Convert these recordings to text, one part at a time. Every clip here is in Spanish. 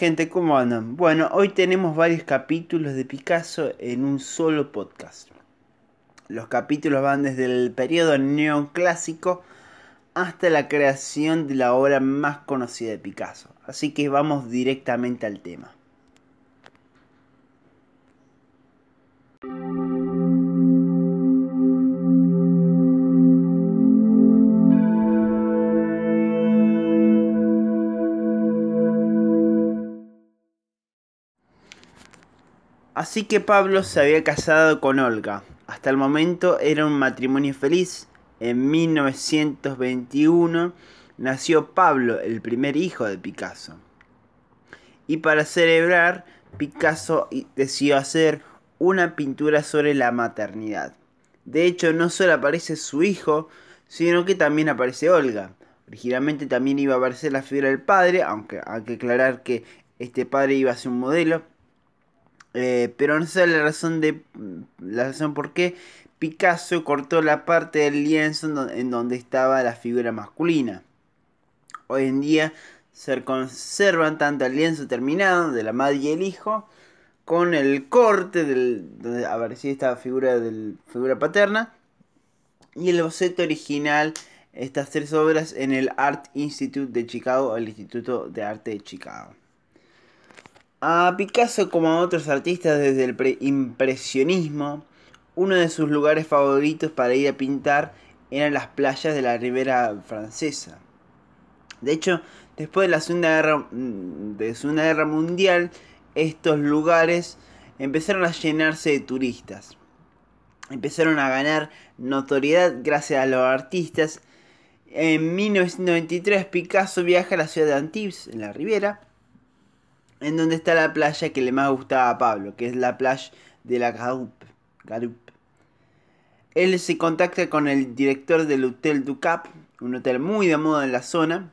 Gente, ¿cómo andan? Bueno, hoy tenemos varios capítulos de Picasso en un solo podcast. Los capítulos van desde el periodo neoclásico hasta la creación de la obra más conocida de Picasso. Así que vamos directamente al tema. Así que Pablo se había casado con Olga. Hasta el momento era un matrimonio feliz. En 1921 nació Pablo, el primer hijo de Picasso. Y para celebrar, Picasso decidió hacer una pintura sobre la maternidad. De hecho, no solo aparece su hijo, sino que también aparece Olga. Originalmente también iba a aparecer la figura del padre, aunque hay que aclarar que este padre iba a ser un modelo, eh, pero no sé la razón de la razón por qué Picasso cortó la parte del lienzo en donde, estaba la figura masculina. Hoy en día se conservan tanto el lienzo terminado de la madre y el hijo con el corte del, donde aparecía esta figura figura paterna y el boceto original estas tres obras en el Art Institute de Chicago, el Instituto de Arte de Chicago. A Picasso, como a otros artistas desde el impresionismo, uno de sus lugares favoritos para ir a pintar eran las playas de la ribera francesa. De hecho, después de la Segunda Guerra, mm, de Segunda Guerra Mundial, estos lugares empezaron a llenarse de turistas. Empezaron a ganar notoriedad gracias a los artistas. En 1993 Picasso viaja a la ciudad de Antibes, en la Ribera, en donde está la playa que le más gustaba a Pablo, que es la playa de la Garup. Él se contacta con el director del Hotel du Cap, un hotel muy de moda en la zona,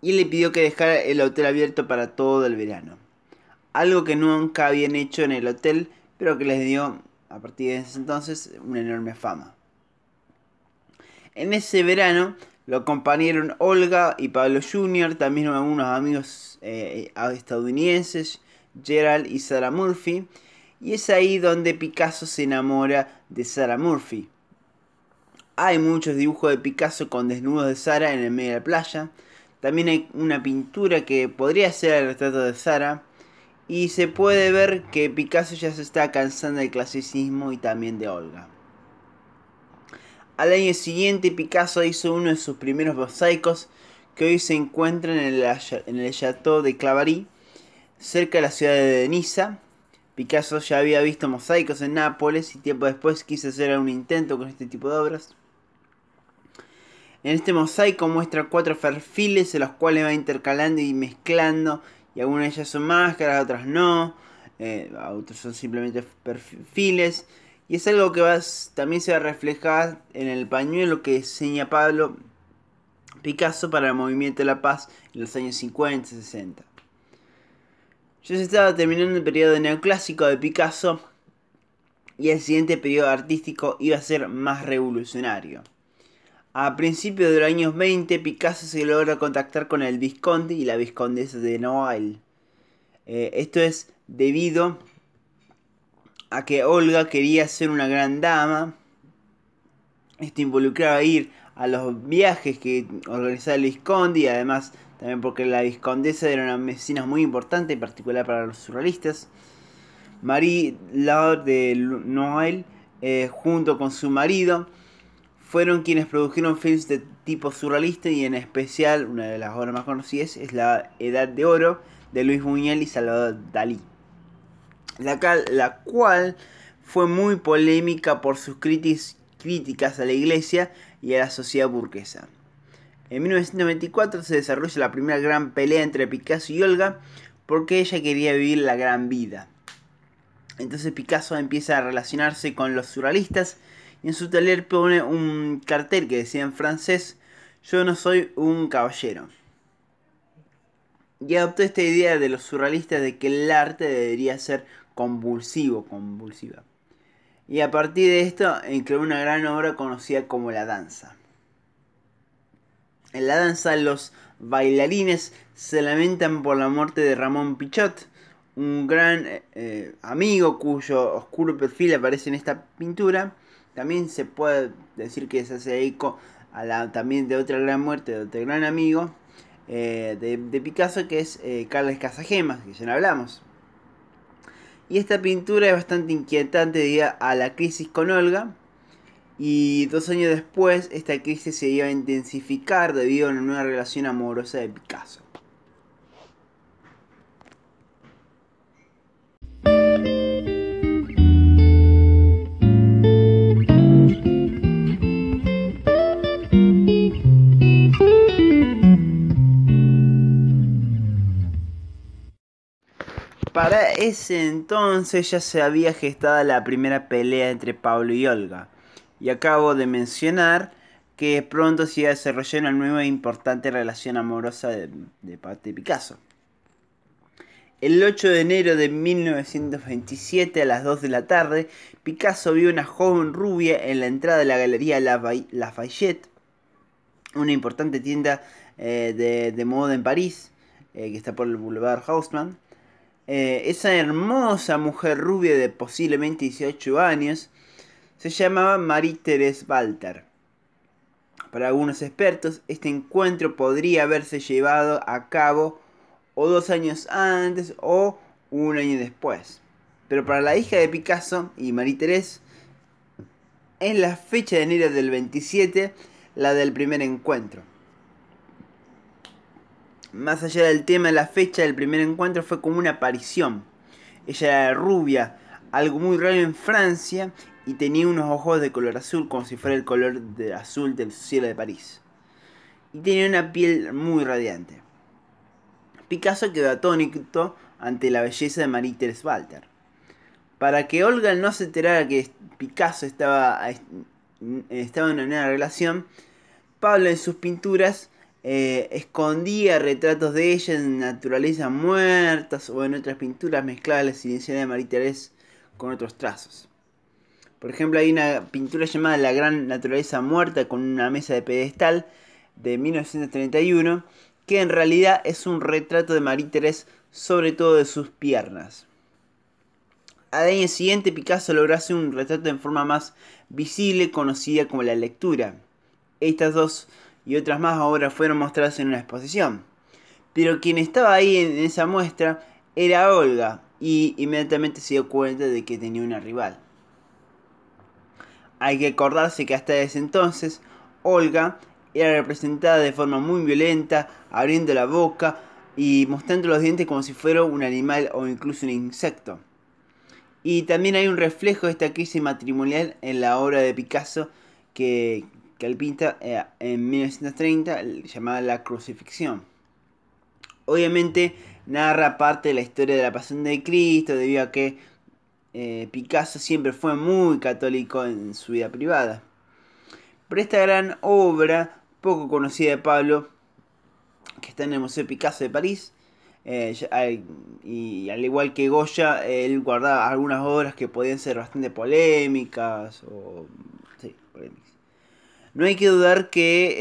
y le pidió que dejara el hotel abierto para todo el verano. Algo que nunca habían hecho en el hotel, pero que les dio, a partir de ese entonces, una enorme fama. En ese verano, lo acompañaron Olga y Pablo Jr., también unos amigos eh, estadounidenses, Gerald y Sarah Murphy. Y es ahí donde Picasso se enamora de Sarah Murphy. Hay muchos dibujos de Picasso con desnudos de Sarah en el medio de la playa. También hay una pintura que podría ser el retrato de Sarah. Y se puede ver que Picasso ya se está cansando del clasicismo y también de Olga. Al año siguiente Picasso hizo uno de sus primeros mosaicos que hoy se encuentran en el, Chateau de Claverie, cerca de la ciudad de Niza. Picasso ya había visto mosaicos en Nápoles y tiempo después quiso hacer un intento con este tipo de obras. En este mosaico muestra cuatro perfiles en los cuales va intercalando y mezclando y algunas de ellas son máscaras, otras no, eh, otros son simplemente perfiles y es algo que va, también se va a reflejar en el pañuelo que diseña Pablo Picasso para el movimiento de la paz en los años 50 y 60. Ya se estaba terminando el periodo neoclásico de Picasso y el siguiente periodo artístico iba a ser más revolucionario. A principios de los años 20, Picasso se logra contactar con el Visconde y la Viscondesa de Noailles. Eh, esto es debido a que Olga quería ser una gran dama. Esto involucraba ir a los viajes que organizaba el Visconde y además también porque la Viscondesa era una vecina muy importante, en particular para los surrealistas. Marie Laure de Noël, eh, junto con su marido, fueron quienes produjeron films de tipo surrealista y en especial una de las obras más conocidas es La Edad de Oro de Luis Buñuel y Salvador Dalí la, cual fue muy polémica por sus críticas a la iglesia y a la sociedad burguesa. En 1994 se desarrolla la primera gran pelea entre Picasso y Olga porque ella quería vivir la gran vida. Entonces Picasso empieza a relacionarse con los surrealistas y en su taller pone un cartel que decía en francés, yo no soy un caballero. Y adoptó esta idea de los surrealistas de que el arte debería ser convulsivo, convulsiva. Y a partir de esto creó una gran obra conocida como La Danza. En la danza los bailarines se lamentan por la muerte de Ramón Pichot, un gran eh, amigo cuyo oscuro perfil aparece en esta pintura. También se puede decir que se hace eco a la, también de otra gran muerte de otro gran amigo eh, de, Picasso que es eh, Carles Casagemas, que ya hablamos. Y esta pintura es bastante inquietante debido a la crisis con Olga. Y dos años después esta crisis se iba a intensificar debido a una nueva relación amorosa de Picasso. Para ese entonces ya se había gestado la primera pelea entre Pablo y Olga. Y acabo de mencionar que pronto se iba a desarrollar una nueva e importante relación amorosa de, parte de Picasso. El 8 de enero de 1927 a las 2 de la tarde, Picasso vio una joven rubia en la entrada de la Galería Lafayette, una importante tienda eh, de, moda en París, eh, que está por el Boulevard Haussmann. Eh, esa hermosa mujer rubia de posiblemente 18 años se llamaba Marie-Thérèse Walter. Para algunos expertos, este encuentro podría haberse llevado a cabo o dos años antes o un año después. Pero para la hija de Picasso y Marie-Thérèse, es la fecha de enero del 27 la del primer encuentro. Más allá del tema, la fecha del primer encuentro fue como una aparición. Ella era rubia, algo muy raro en Francia, y tenía unos ojos de color azul, como si fuera el color de azul del cielo de París. Y tenía una piel muy radiante. Picasso quedó atónito ante la belleza de Marie-Thérèse Walter. Para que Olga no se enterara que Picasso estaba, estaba en una relación, Pablo en sus pinturas eh, escondía retratos de ella en naturaleza muertas o en otras pinturas mezcladas la silenciada de María Teresa con otros trazos. Por ejemplo, hay una pintura llamada La Gran Naturaleza Muerta con una mesa de pedestal de 1931 que en realidad es un retrato de María Teresa sobre todo de sus piernas. Al año siguiente Picasso logró hacer un retrato en forma más visible conocida como la lectura. Estas dos y otras más obras fueron mostradas en una exposición. Pero quien estaba ahí en esa muestra era Olga y inmediatamente se dio cuenta de que tenía una rival. Hay que acordarse que hasta ese entonces Olga era representada de forma muy violenta, abriendo la boca y mostrando los dientes como si fuera un animal o incluso un insecto. Y también hay un reflejo de esta crisis matrimonial en la obra de Picasso que, que él pinta eh, en 1930 llamada La Crucifixión. Obviamente narra parte de la historia de la pasión de Cristo debido a que eh, Picasso siempre fue muy católico en su vida privada. Pero esta gran obra, poco conocida de Pablo, que está en el Museo Picasso de París, eh, y al igual que Goya, él guardaba algunas obras que podían ser bastante polémicas o sí, polémicas. No hay que dudar que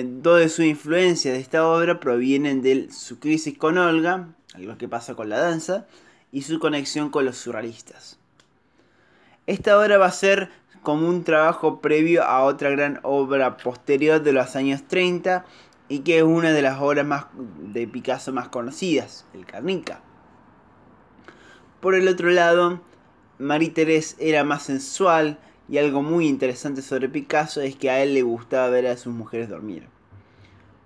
eh, toda su influencia de esta obra provienen de su crisis con Olga, algo que pasa con la danza, y su conexión con los surrealistas. Esta obra va a ser como un trabajo previo a otra gran obra posterior de los años 30 y que es una de las obras más de Picasso más conocidas, el Carnica. Por el otro lado, Marie-Thérèse era más sensual, y algo muy interesante sobre Picasso es que a él le gustaba ver a sus mujeres dormir.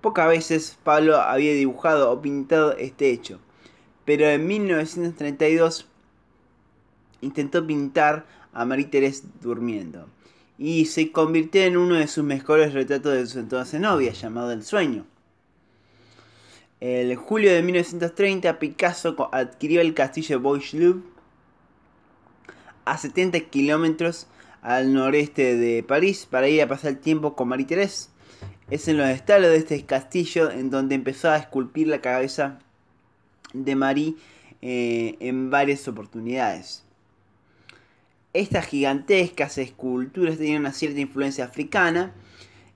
Pocas veces Pablo había dibujado o pintado este hecho, pero en 1932 intentó pintar a Marie-Thérèse durmiendo y se convirtió en uno de sus mejores retratos de su entonces novia, llamado El Sueño. El julio de 1930 Picasso adquirió el castillo Bois-Loup a 70 kilómetros al noreste de París para ir a pasar el tiempo con Marie-Thérèse. Es en los estalos de este castillo en donde empezó a esculpir la cabeza de Marie eh, en varias oportunidades. Estas gigantescas esculturas tenían una cierta influencia africana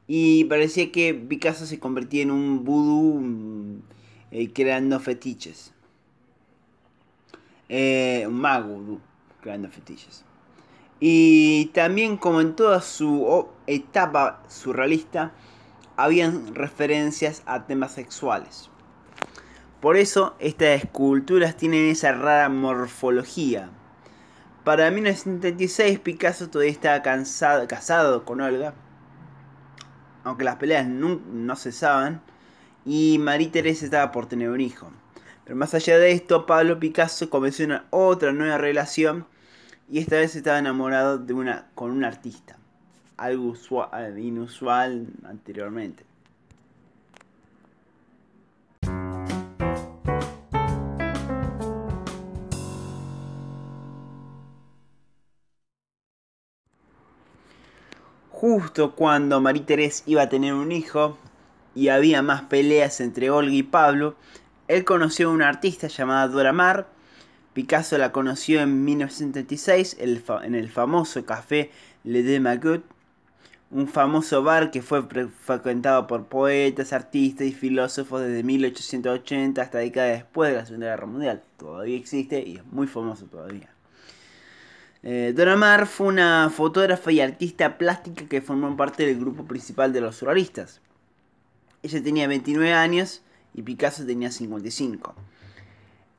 y parecía que Picasso se convertía en un vudú mm, eh, creando fetiches. Eh, un mago creando fetiches. Y también como en toda su etapa surrealista, habían referencias a temas sexuales. Por eso estas esculturas tienen esa rara morfología. Para 1976 Picasso todavía estaba cansado, casado con Olga, aunque las peleas no, cesaban, y María Teresa estaba por tener un hijo. Pero más allá de esto, Pablo Picasso comenzó una otra nueva relación y esta vez estaba enamorado de una, con un artista, algo inusual anteriormente. Justo cuando María Teresa iba a tener un hijo y había más peleas entre Olga y Pablo, él conoció a una artista llamada Dora Maar. Picasso la conoció en 1936 en el famoso café Le Deux Magout, un famoso bar que fue frecuentado por poetas, artistas y filósofos desde 1880 hasta décadas después de la Segunda Guerra Mundial. Todavía existe y es muy famoso todavía. Eh, Maar fue una fotógrafa y artista plástica que formó parte del grupo principal de los surrealistas. Ella tenía 29 años y Picasso tenía 55.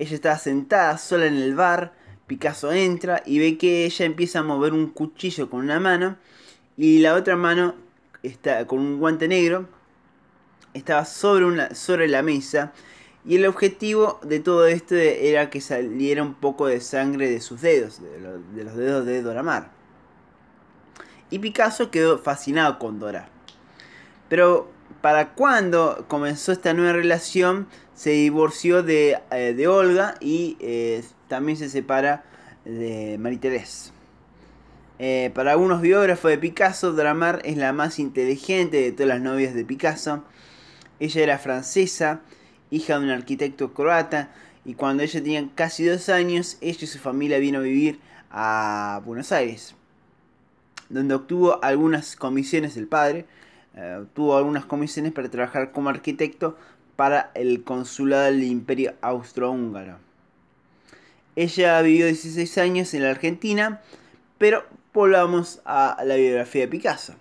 Ella estaba sentada sola en el bar, Picasso entra y ve que ella empieza a mover un cuchillo con una mano y la otra mano está con un guante negro estaba sobre, una, sobre la mesa y el objetivo de todo esto era que saliera un poco de sangre de sus dedos, de, los dedos de Dora Maar. Y Picasso quedó fascinado con Dora. Pero para cuando comenzó esta nueva relación, se divorció de, eh, Olga y eh, también se separa de Marie-Thérèse. Eh, para algunos biógrafos de Picasso, Dora Maar es la más inteligente de todas las novias de Picasso. Ella era francesa hija de un arquitecto croata, y cuando ella tenía casi dos años, ella y su familia vino a vivir a Buenos Aires, donde obtuvo algunas comisiones del padre, eh, obtuvo algunas comisiones para trabajar como arquitecto para el consulado del Imperio Austrohúngaro. Ella vivió 16 años en la Argentina, pero volvamos a la biografía de Picasso.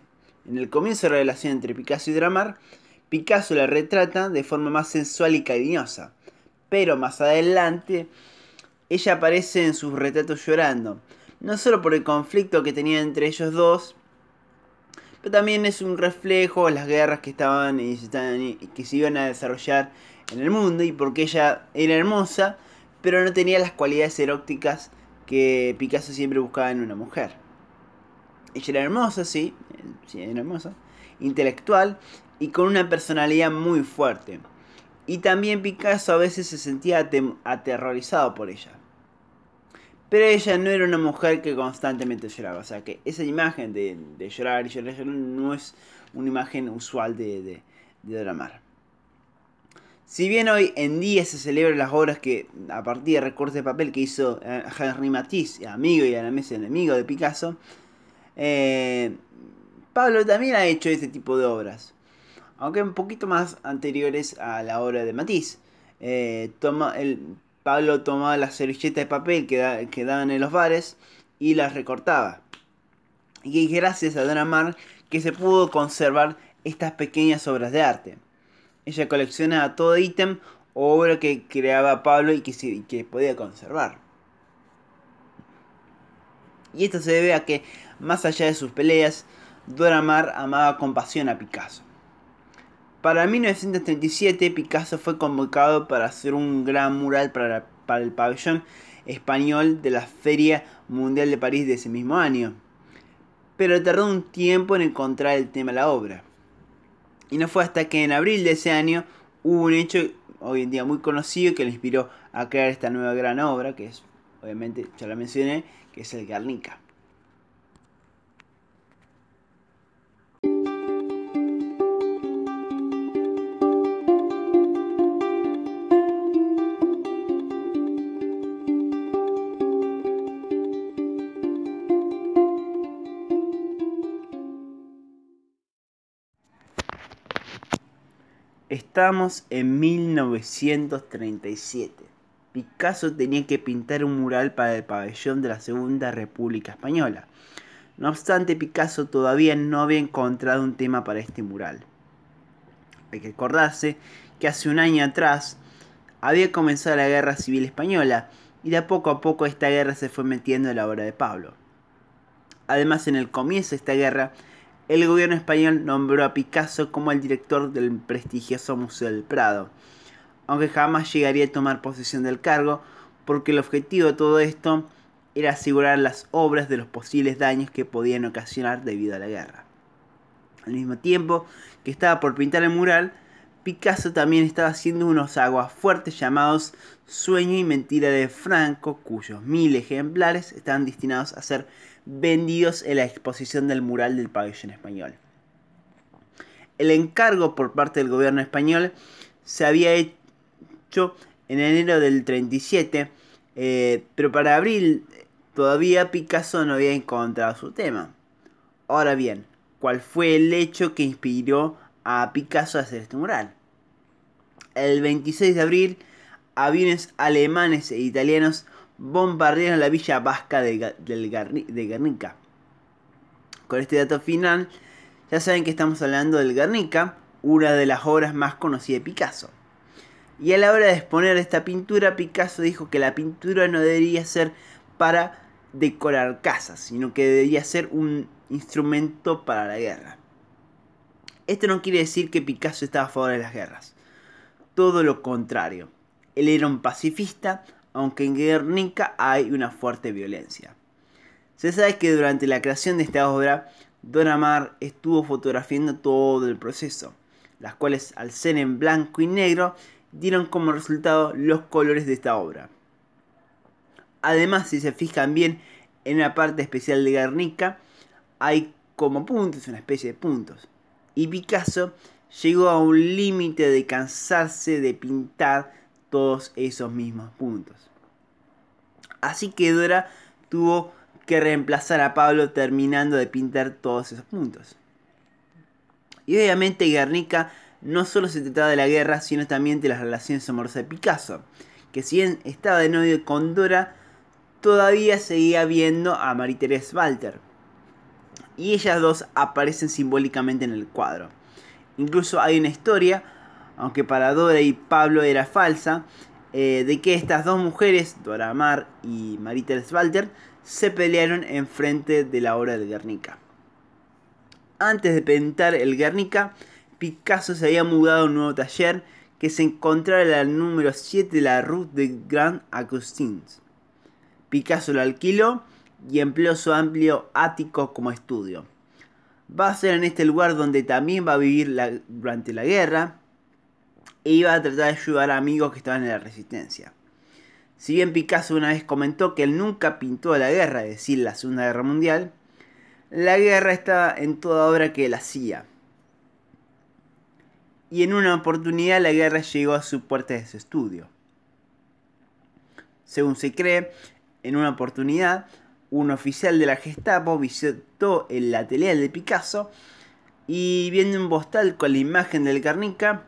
En el comienzo de la relación entre Picasso y Dramar, Picasso la retrata de forma más sensual y cariñosa, pero más adelante ella aparece en sus retratos llorando, no solo por el conflicto que tenía entre ellos dos, pero también es un reflejo de las guerras que estaban y que se iban a desarrollar en el mundo y porque ella era hermosa, pero no tenía las cualidades eróticas que Picasso siempre buscaba en una mujer. Ella era hermosa, sí, sí, era hermosa, intelectual y con una personalidad muy fuerte. Y también Picasso a veces se sentía aterrorizado por ella. Pero ella no era una mujer que constantemente lloraba. O sea que esa imagen de, llorar y llorar, no es una imagen usual de, de, de Si bien hoy en día se celebran las obras que, a partir de recortes de papel que hizo eh, Henri Matisse, amigo y a la mesa enemigo de Picasso, eh, Pablo también ha hecho este tipo de obras aunque un poquito más anteriores a la obra de Matisse. Eh, toma, el, Pablo tomaba las servilletas de papel que, que, daban en los bares y las recortaba. Y gracias a Donna Maar que se pudo conservar estas pequeñas obras de arte. Ella coleccionaba todo ítem o obra que creaba Pablo y que, que podía conservar. Y esto se debe a que, más allá de sus peleas, Dora Maar amaba con pasión a Picasso. Para 1937 Picasso fue convocado para hacer un gran mural para, el pabellón español de la Feria Mundial de París de ese mismo año. Pero tardó un tiempo en encontrar el tema de la obra. Y no fue hasta que en abril de ese año hubo un hecho hoy en día muy conocido que le inspiró a crear esta nueva gran obra, que es, obviamente, ya la mencioné, que es el Guernica. Estamos en 1937. Picasso tenía que pintar un mural para el pabellón de la Segunda República Española. No obstante, Picasso todavía no había encontrado un tema para este mural. Hay que acordarse que hace un año atrás había comenzado la Guerra Civil Española y de poco a poco esta guerra se fue metiendo en la obra de Pablo. Además, en el comienzo de esta guerra, el gobierno español nombró a Picasso como el director del prestigioso Museo del Prado, aunque jamás llegaría a tomar posesión del cargo, porque el objetivo de todo esto era asegurar las obras de los posibles daños que podían ocasionar debido a la guerra. Al mismo tiempo que estaba por pintar el mural, Picasso también estaba haciendo unos aguafuertes llamados Sueño y Mentira de Franco, cuyos mil ejemplares estaban destinados a ser vendidos en la exposición del mural del pabellón español. El encargo por parte del gobierno español se había hecho en enero del 37, eh, pero para abril todavía Picasso no había encontrado su tema. Ahora bien, ¿cuál fue el hecho que inspiró a Picasso a hacer este mural? El 26 de abril, aviones alemanes e italianos bombardearon la villa vasca de, de Guernica. Con este dato final, ya saben que estamos hablando del Guernica, una de las obras más conocidas de Picasso. Y a la hora de exponer esta pintura, Picasso dijo que la pintura no debería ser para decorar casas, sino que debería ser un instrumento para la guerra. Esto no quiere decir que Picasso estaba a favor de las guerras. Todo lo contrario. Él era un pacifista, aunque en Guernica hay una fuerte violencia. Se sabe que durante la creación de esta obra, Don Amar estuvo fotografiando todo el proceso, las cuales al ser en blanco y negro dieron como resultado los colores de esta obra. Además, si se fijan bien, en una parte especial de Guernica hay como puntos, una especie de puntos. Y Picasso llegó a un límite de cansarse de pintar todos esos mismos puntos. Así que Dora tuvo que reemplazar a Pablo terminando de pintar todos esos puntos. Y obviamente Guernica no solo se trataba de la guerra, sino también de las relaciones amorosas de Picasso, que si bien estaba de novio con Dora, todavía seguía viendo a Marie-Thérèse Walter. Y ellas dos aparecen simbólicamente en el cuadro. Incluso hay una historia, aunque para Dora y Pablo era falsa, eh, de que estas dos mujeres, Dora Mar y Marie-Thérèse Walter, se pelearon enfrente de la obra del Guernica. Antes de pintar el Guernica, Picasso se había mudado a un nuevo taller que se encontraba en el número 7 de la Rue de Grand Augustins. Picasso lo alquiló y empleó su amplio ático como estudio. Va a ser en este lugar donde también va a vivir durante la guerra e iba a tratar de ayudar a amigos que estaban en la resistencia. Si bien Picasso una vez comentó que él nunca pintó la guerra, es decir, la Segunda Guerra Mundial, la guerra estaba en toda obra que él hacía. Y en una oportunidad la guerra llegó a su puerta de su estudio. Según se cree, en una oportunidad, un oficial de la Gestapo visitó el atelier de Picasso y viendo un postal con la imagen del Guernica,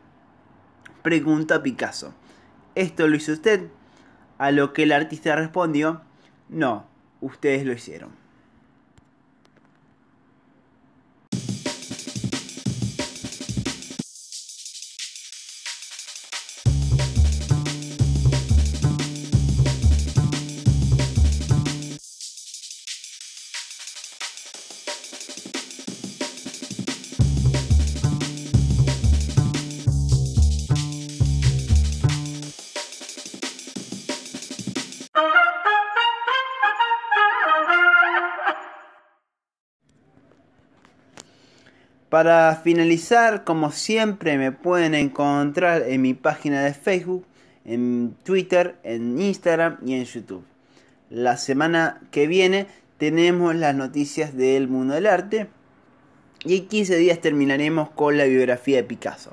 preguntó a Picasso, ¿esto lo hizo usted? A lo que el artista respondió, no, ustedes lo hicieron. Para finalizar, como siempre, me pueden encontrar en mi página de Facebook, en Twitter, en Instagram y en YouTube. La semana que viene tenemos las noticias del mundo del arte y en 15 días terminaremos con la biografía de Picasso.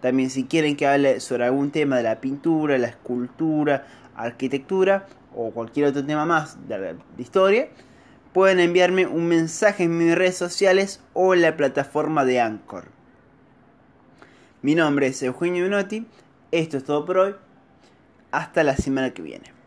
También si quieren que hable sobre algún tema de la pintura, la escultura, arquitectura o cualquier otro tema más de la historia, pueden enviarme un mensaje en mis redes sociales o en la plataforma de Anchor. Mi nombre es Eugenio Menotti. Esto es todo por hoy. Hasta la semana que viene.